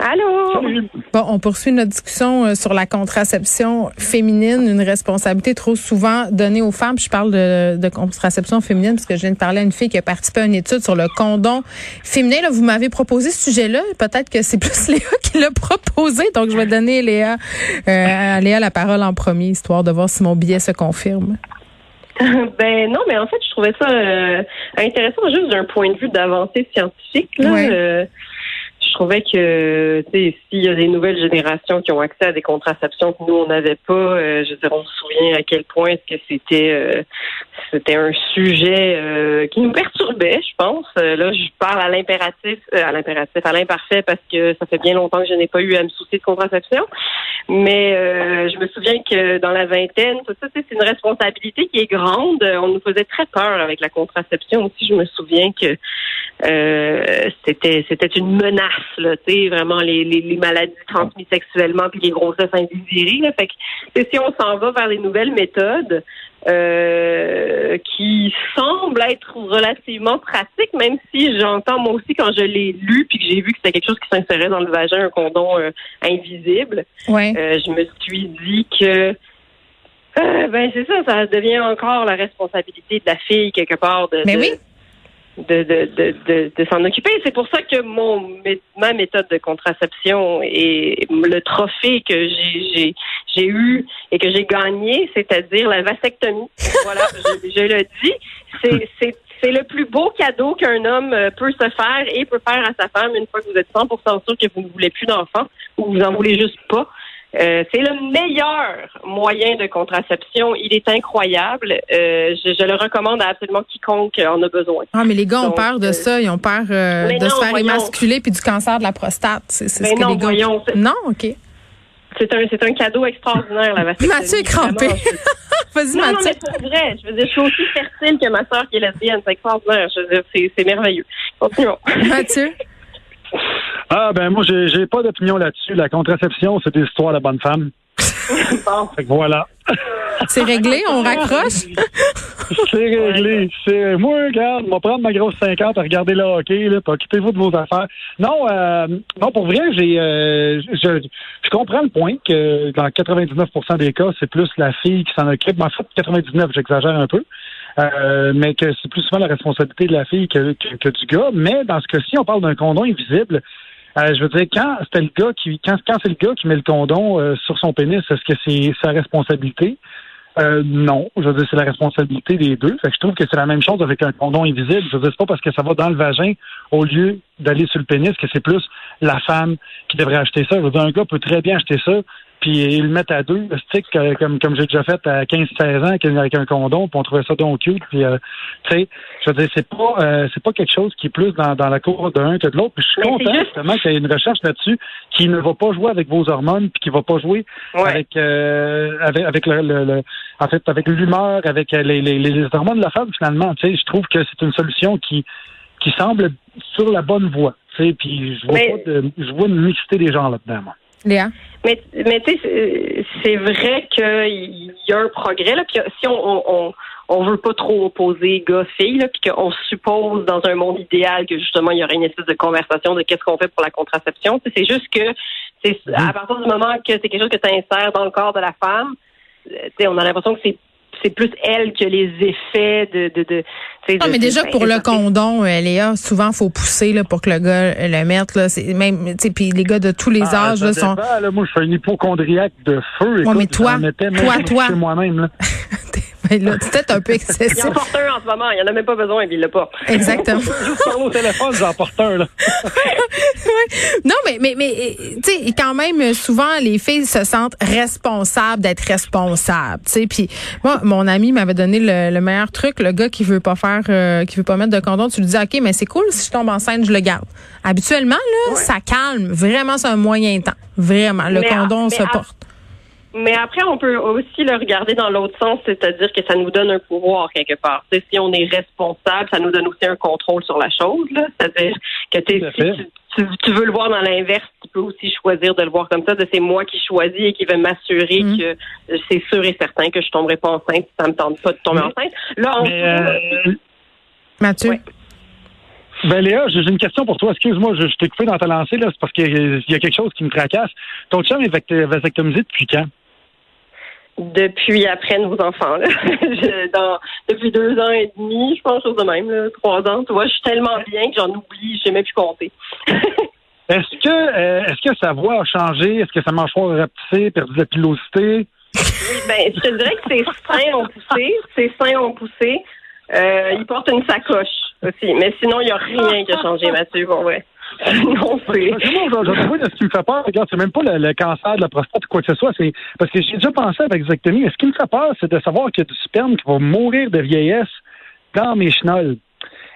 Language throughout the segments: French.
Allô? Bon, on poursuit notre discussion euh, sur la contraception féminine, une responsabilité trop souvent donnée aux femmes. Je parle de, de contraception féminine parce que je viens de parler à une fille qui a participé à une étude sur le condom féminin. Là, vous m'avez proposé ce sujet-là. Peut-être que c'est plus Léa qui l'a proposé. Donc, je vais donner Léa, euh, à Léa la parole en premier, histoire de voir si mon billet se confirme. ben non, mais en fait, je trouvais ça euh, intéressant juste d'un point de vue d'avancée scientifique. Là, Ouais. Euh, je trouvais que s'il y a des nouvelles générations qui ont accès à des contraceptions que nous on n'avait pas, euh, je veux dire, on se souvient à quel point est-ce que c'était euh, c'était un sujet euh, qui nous perturbait, je pense. Euh, là, je parle à l'impératif, euh, à l'impératif, à l'imparfait parce que ça fait bien longtemps que je n'ai pas eu à me soucier de contraception. Mais je me souviens que dans la vingtaine, tout ça, c'est une responsabilité qui est grande. On nous faisait très peur avec la contraception aussi. Je me souviens que c'était c'était une menace, là, vraiment les, les, les maladies transmises sexuellement puis les grossesses indésirées. Là. Fait que si on s'en va vers les nouvelles méthodes euh, qui semblent être relativement pratiques, même si j'entends moi aussi quand je l'ai lu puis que j'ai vu que c'était quelque chose qui s'insérait dans le vagin, un condom euh, invisible. Ouais. Euh, je me suis dit que ben c'est ça, ça devient encore la responsabilité de la fille quelque part de Mais de, oui. De, de, de, de, de s'en occuper. C'est pour ça que mon ma méthode de contraception et le trophée que j'ai eu et que j'ai gagné, c'est-à-dire la vasectomie. voilà, je, je le dis, c'est c'est c'est le plus beau cadeau qu'un homme euh, peut se faire et peut faire à sa femme une fois que vous êtes 100% sûr que vous ne voulez plus d'enfants ou vous en voulez juste pas. Euh, c'est le meilleur moyen de contraception. Il est incroyable. Euh, je, je le recommande à absolument quiconque en a besoin. Ah, mais les gars ont Donc, peur de euh, ça. Ils ont peur euh, de non, se faire voyons. émasculer puis du cancer de la prostate. C'est c'est ce que non, les gars. voyons, c'est- Non, OK. C'est un, c'est un cadeau extraordinaire, la vasectomie. Mathieu est crampé. Vas-y, Non, non, Mathieu. mais pour vrai, je veux dire, je suis aussi fertile que ma soeur qui est lesbienne. C'est extraordinaire. Je veux dire, c'est, c'est merveilleux. Continuons. Mathieu. Ah ben moi j'ai j'ai pas d'opinion là-dessus. La contraception, c'est des histoires de bonne femme. bon. Fait que voilà. C'est réglé, on raccroche? C'est réglé. C'est moi, regarde, on va prendre ma grosse 50 à regarder le hockey, là, puis occupez-vous de vos affaires. Non, euh, non, pour vrai, j'ai euh, je, je comprends le point que dans 99% des cas, c'est plus la fille qui s'en occupe. Mais en fait, 99, j'exagère un peu. Euh, mais que c'est plus souvent la responsabilité de la fille que, que, du gars. Mais dans ce cas-ci, on parle d'un condom invisible. Euh, je veux dire, quand c'était le gars qui, quand, quand c'est le gars qui met le condom euh, sur son pénis, est-ce que c'est sa responsabilité? Euh, non, je veux dire, c'est la responsabilité des deux. Fait que je trouve que c'est la même chose avec un condom invisible. Je veux dire, c'est pas parce que ça va dans le vagin au lieu d'aller sur le pénis que c'est plus la femme qui devrait acheter ça. Je veux dire, un gars peut très bien acheter ça puis ils le mettent à deux, le stick, euh, comme, comme j'ai déjà fait à 15-16 ans avec, un condom, puis on trouvait ça donc cute. Puis, euh, tu sais, je veux dire, c'est pas, euh, c'est pas quelque chose qui est plus dans, dans la cour d'un que de l'autre. Puis je suis content justement qu'il y ait une recherche là-dessus qui ne va pas jouer avec vos hormones, puis qui va pas jouer Ouais. avec euh, avec avec le, le- le- en fait avec l'humeur, avec euh, les, les, les hormones de la femme finalement. Tu sais, je trouve que c'est une solution qui qui semble sur la bonne voie. Tu sais, puis je vois Mais- pas de, je vois une mixité des gens là-dedans. moi. Léa? Mais, mais tu sais, c'est- vrai qu'il y a un progrès. Là, puis si on, on, on, on veut pas trop opposer gars-filles, là, puis qu'on suppose dans un monde idéal que justement il y aurait une espèce de conversation de qu'est-ce qu'on fait pour la contraception, c'est juste que c'est à partir du moment que c'est quelque chose que tu insères dans le corps de la femme, euh, tu sais, on a l'impression que c'est c'est plus elle que les effets de de, de sais, Ah, mais déjà pour le condom, euh, Léa, souvent faut pousser là, pour que le gars le mette là. C'est même, tu sais, puis les gars de tous les Ah, âges là, sont. Moi, je suis un hypochondriaque de feu. Écoute, mais toi, toi, toi. moi-même. Là. Ben là, c'est peut-être un peu Il excessif. en porte un en ce moment, il en a même pas besoin, il l'a pas. Exactement. Juste au téléphone, j'en porte un. Là. Non, mais mais mais tu sais, quand même souvent les filles se sentent responsables d'être responsables, tu sais. Puis moi, mon ami m'avait donné le, le meilleur truc, le gars qui veut pas faire, euh, qui veut pas mettre de condom, tu lui dis ok, mais c'est cool si je tombe enceinte, je le garde. Habituellement là, ça calme. Vraiment, c'est un moyen temps. Vraiment, le Mais condom mais se à- porte. Mais après, on peut aussi le regarder dans l'autre sens, c'est-à-dire que ça nous donne un pouvoir quelque part. Si on est responsable, ça nous donne aussi un contrôle sur la chose. C'est-à-dire que si tu, tu, tu veux le voir dans l'inverse, tu peux aussi choisir de le voir comme ça, de c'est moi qui choisis et qui vais m'assurer Mhm. que c'est sûr et certain que je tomberai pas enceinte si ça me tente pas de tomber Mais- enceinte. Là, dessous, euh, Mathieu? Ouais. ben Léa, j'ai une question pour toi. Excuse-moi, je, je t'ai coupé dans ta lancée, là. C'est parce qu'il y a quelque chose qui me tracasse. Ton chum est vasectomisé depuis quand? Depuis après nos enfants. Là. Je- dans, depuis deux ans et demi, je pense, chose de même, là, trois ans. Tu vois, je suis tellement bien que j'en oublie, je sais même plus compter. Est-ce que euh, est-ce que sa voix a changé? Est-ce que sa mâchoire a rapetissé, perdu de la pilosité? Ben, je te dirais que ses seins ont poussé. Ses seins ont poussé. Euh, il porte une sacoche aussi. Mais sinon, il n'y a rien qui a changé, Mathieu. Bon, ouais. Non, que moi, je- je t'avoue, ce qui me fait peur, regarde, c'est même pas le, le cancer de la prostate ou quoi que ce soit, c'est parce que j'ai déjà pensé avec vasectomie, mais ce qui me fait peur, c'est de savoir qu'il y a du sperme qui va mourir de vieillesse dans mes chenolles.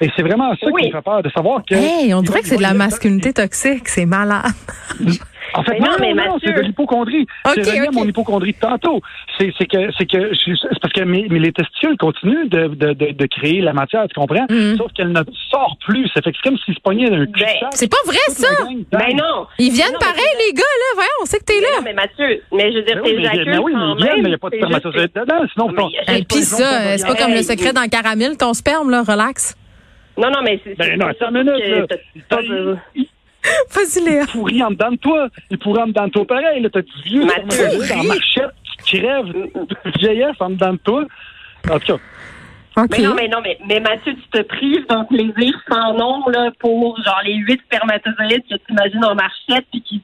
Et c'est vraiment ça Oui. qui me fait peur, de savoir que... Hey, on dirait que c'est de la masculinité toxique. C'est malade. En fait, Mais non, non, non, mais non, c'est de l'hypochondrie. Ok, c'est relié à ok. mon hypochondrie de tantôt. C'est c'est que c'est que c'est parce que mes, mes- les testicules continuent de, de, de, de créer la matière, tu comprends? Mhm. Sauf qu'elle ne sort plus. Ça fait que c'est comme s'ils se pognaient d'un cul Ben, chatte. C'est pas vrai, ça! Ben non! Ils viennent Non, mais pareil, les gars, là. Voyons, on sait que t'es là. non, mais Mathieu, mais je veux dire, Ben oui, mais, oui, mais ils viennent, mais il n'y a pas de spermatozoïdes dedans, sinon Et puis ça, c'est pas comme le secret dans Caramel, ton sperme, là? Relax. Non, non, mais c'est. Ben c'est non, attends une minute, là. Vas-y, Léa. il pourrit en dedans de toi. Il pourrit en dedans de toi pareil. Là, t'as du vieux en marchette qui crève de vieillesse en dedans de toi. En tout cas, OK. Mais non, mais non, mais, mais Mathieu, tu te prives d'un plaisir sans nom, là, pour, genre, les huit spermatozoïdes que tu imagines en marchette, puis qui,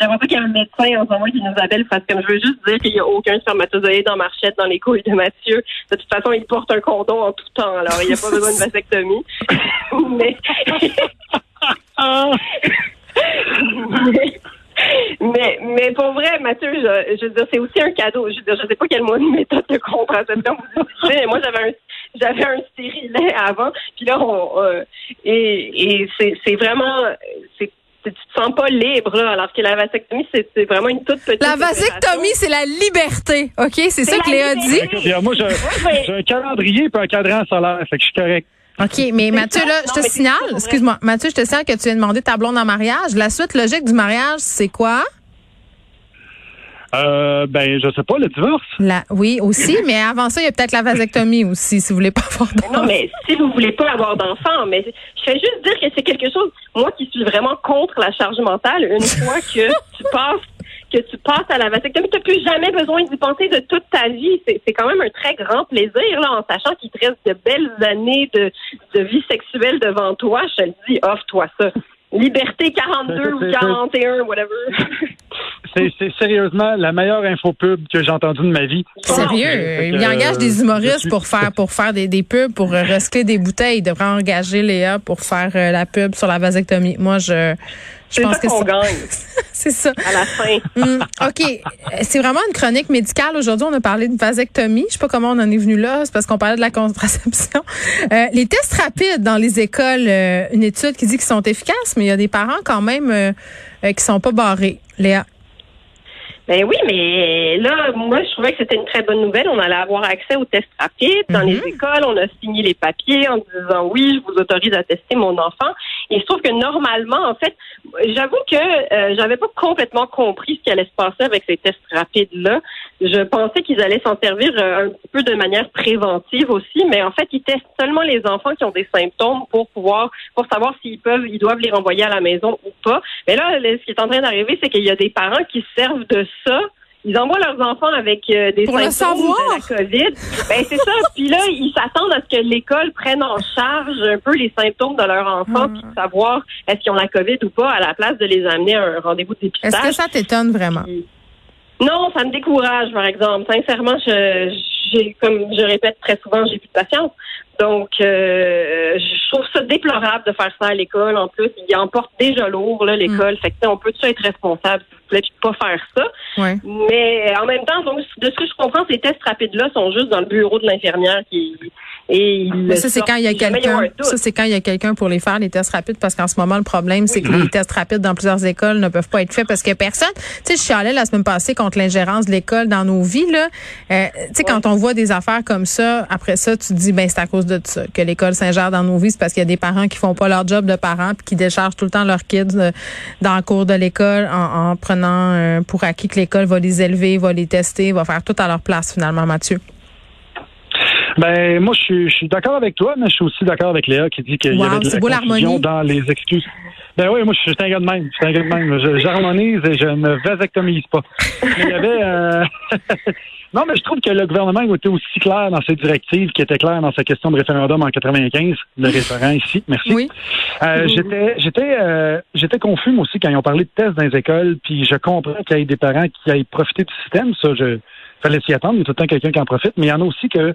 j'aimerais pas qu'il y ait un médecin en ce moment qui nous appelle, parce que je veux juste dire qu'il y a aucun spermatozoïde en marchette dans les couilles de Mathieu. De toute façon, il porte un condom en tout temps, alors il n'y a pas besoin de vasectomie. mais, mais, mais, mais pour vrai, Mathieu, je, je veux dire, c'est aussi un cadeau. Je je sais pas quelle méthode de contraception vous utilisez, mais moi, j'avais un, j'avais un stérilet avant, puis là, on, euh, et, et c'est, c'est vraiment, c'est, tu te sens pas libre, là, alors que la vasectomie, c'est, c'est vraiment une toute petite. La opération. vasectomie, c'est la liberté. OK? C'est ça que Léa dit. liberté. moi, j'ai un calendrier et un cadran solaire, fait que je suis correct. OK, mais Mathieu, là, je te signale, excuse-moi, Mathieu, je te signale que tu viens demander ta blonde en mariage. La suite logique du mariage, c'est quoi? Euh, ben, je sais pas, le divorce. La, oui, aussi, mais avant ça, il y a peut-être la vasectomie aussi, si vous voulez pas avoir Non, mais si vous voulez pas avoir d'enfant, mais je fais juste dire que c'est quelque chose, moi qui suis vraiment contre la charge mentale, une fois que tu passes que tu passes à la vasectomie, tu n'as plus jamais besoin d'y penser de toute ta vie. C'est c'est quand même un très grand plaisir, là, en sachant qu'il te reste de belles années de, de vie sexuelle devant toi. Je te le dis, offre-toi ça. Liberté 42 ou C'est- c'est- 41, whatever. C'est c'est sérieusement la meilleure info pub que j'ai entendue de ma vie. Sérieux, il engage des humoristes suis- pour faire pour faire des, des pubs, pour euh, recycler des bouteilles. Il devrait engager Léa pour faire euh, la pub sur la vasectomie. Moi, je, je pense ça que c'est gagne c'est ça. à la fin. Hum, OK. Euh, C'est vraiment une chronique médicale. Aujourd'hui, on a parlé de vasectomie. Je sais pas comment on en est venu là. C'est parce qu'on parlait de la contraception. Euh, les tests rapides dans les écoles, euh, une étude qui dit qu'ils sont efficaces, mais il y a des parents quand même euh, qui sont pas barrés. Léa? Ben oui, mais là, moi, je trouvais que c'était une très bonne nouvelle. On allait avoir accès aux tests rapides dans les écoles. On a signé les papiers en disant oui, je vous autorise à tester mon enfant. Et je trouve que normalement, en fait, j'avoue que euh, j'avais pas complètement compris ce qui allait se passer avec ces tests rapides-là. Je pensais qu'ils allaient s'en servir euh, un petit peu de manière préventive aussi, mais en fait, ils testent seulement les enfants qui ont des symptômes pour pouvoir, pour savoir s'ils peuvent, ils doivent les renvoyer à la maison ou pas. Mais là, ce qui est en train d'arriver, c'est qu'il y a des parents qui se servent de ça. Ils envoient leurs enfants avec euh, des Pour symptômes de la COVID. Ben c'est ça. Puis là, ils s'attendent à ce que l'école prenne en charge un peu les symptômes de leur enfant, Hmm. puis savoir est-ce qu'ils ont la COVID ou pas, à la place de les amener à un rendez-vous de Est-ce dépistage. que ça t'étonne vraiment? Non, ça me décourage, par exemple. Sincèrement, je, j'ai, comme je répète très souvent, j'ai plus de patience. Donc, euh, je trouve ça déplorable de faire ça à l'école. En plus, il emporte déjà lourd, là, l'école. Fait que, tu on peut-tu être responsable, s'il vous plaît, puis pas faire ça? Ouais. Mais en même temps, donc, de ce que je comprends, ces tests rapides-là sont juste dans le bureau de l'infirmière qui et ils ça, c'est quand il y a quelqu'un. Ça, c'est quand il y a quelqu'un pour les faire, les tests rapides, parce qu'en ce moment, le problème, c'est que les tests rapides dans plusieurs écoles ne peuvent pas être faits parce que personne. Tu sais, je suis allée la semaine passée contre l'ingérence de l'école dans nos vies, là. Euh, tu sais, quand on voit des affaires comme ça, après ça, tu te dis, ben, c'est à cause de ça que l'école s'ingère dans nos vies. C'est parce qu'il y a des parents qui font pas leur job de parents puis qui déchargent tout le temps leurs kids euh, dans le cours de l'école en, en prenant euh, pour acquis que l'école va les élever, va les tester, va faire tout à leur place, finalement, Mathieu. Ben, moi, je suis, je suis d'accord avec toi, mais je suis aussi d'accord avec Léa qui dit qu'il y avait de la confusion dans les excuses. Ben oui, moi, je suis un gars de même. Je suis un gars de même. J'harmonise et je ne vasectomise pas. Mais il y avait... euh, non, mais je trouve que le gouvernement a été aussi clair dans ses directives qui était clair dans sa question de référendum en 95. Le référent ici, merci. Oui. Euh, j'étais j'étais euh, j'étais confus moi aussi quand ils ont parlé de tests dans les écoles, puis je comprends qu'il y ait des parents qui aillent profiter du système, ça je fallait s'y attendre, il y a tout le temps quelqu'un qui en profite, mais il y en a aussi que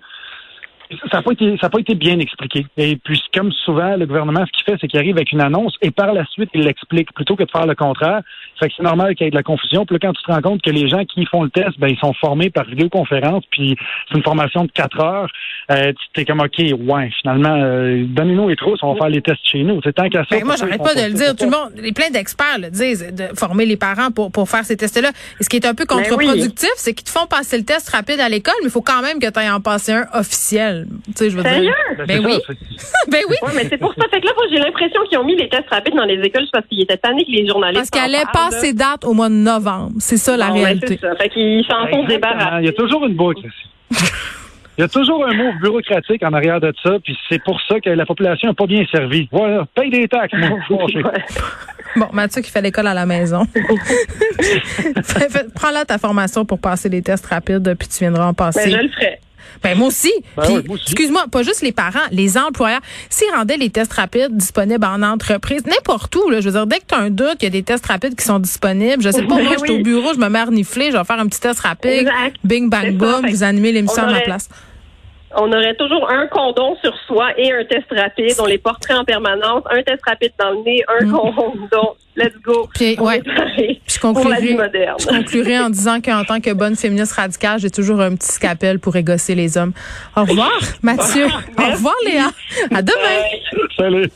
ça n'a pas été ça a pas été bien expliqué. Et puis comme souvent le gouvernement ce qu'il fait c'est qu'il arrive avec une annonce et par la suite il l'explique plutôt que de faire le contraire. Fait que c'est normal qu'il y ait de la confusion. Puis là, quand tu te rends compte que les gens qui font le test, ben ils sont formés par vidéoconférence, puis c'est une formation de quatre heures, euh, tu t'es comme ok, ouais, finalement, euh, donnez-nous les trousses, on va faire les tests chez nous. C'est tant qu'à ça. Ben, moi, j'arrête pas de le dire. Tout le monde, les plein d'experts le disent, de former les parents pour, pour faire ces tests-là. Et ce qui est un peu contre-productif, c'est qu'ils te font passer le test rapide à l'école, mais il faut quand même que tu ailles en passer un officiel. Tu sais, je veux Sérieux? dire. Ben, Ben c'est oui. Ben oui. Ouais, mais c'est pour ça. Fait que là, moi, j'ai l'impression qu'ils ont mis les tests rapides dans les écoles parce qu'ils étaient tannés que les journalistes. Parce qu'elle allait passer là. date au mois de novembre. C'est ça la ben, réalité. c'est ça. Fait qu'ils s'en sont Exactement. débarrassés. Il y a toujours une boucle. ici. Il y a toujours un mot bureaucratique en arrière de ça, puis c'est pour ça que la population n'a pas bien servi. Voilà, paye des taxes, moi. Bon, Mathieu qui fait l'école à la maison. Fais- Prends-là ta formation pour passer les tests rapides, puis tu viendras en passer. Mais je le ferai. Ben moi aussi. Ben Puis, ouais, moi aussi. excuse-moi, pas juste les parents, les employeurs. S'ils rendaient les tests rapides disponibles en entreprise, n'importe où, là, je veux dire, dès que tu as un doute, il y a des tests rapides qui sont disponibles. Je sais pas, Ben moi, je suis au bureau, je me mets à renifler, je vais faire un petit test rapide. Exact. Bing, bang, boom, vous animez l'émission on à ma aurait- place. On aurait toujours un condom sur soi et un test rapide. On les porterait en permanence. Un test rapide dans le nez, un condom. Let's go. Puis, ouais. je conclurai, je conclurai en disant qu'en tant que bonne féministe radicale, j'ai toujours un petit scapel pour égosser les hommes. Au revoir, Mathieu. Au revoir, Léa. À demain. Salut.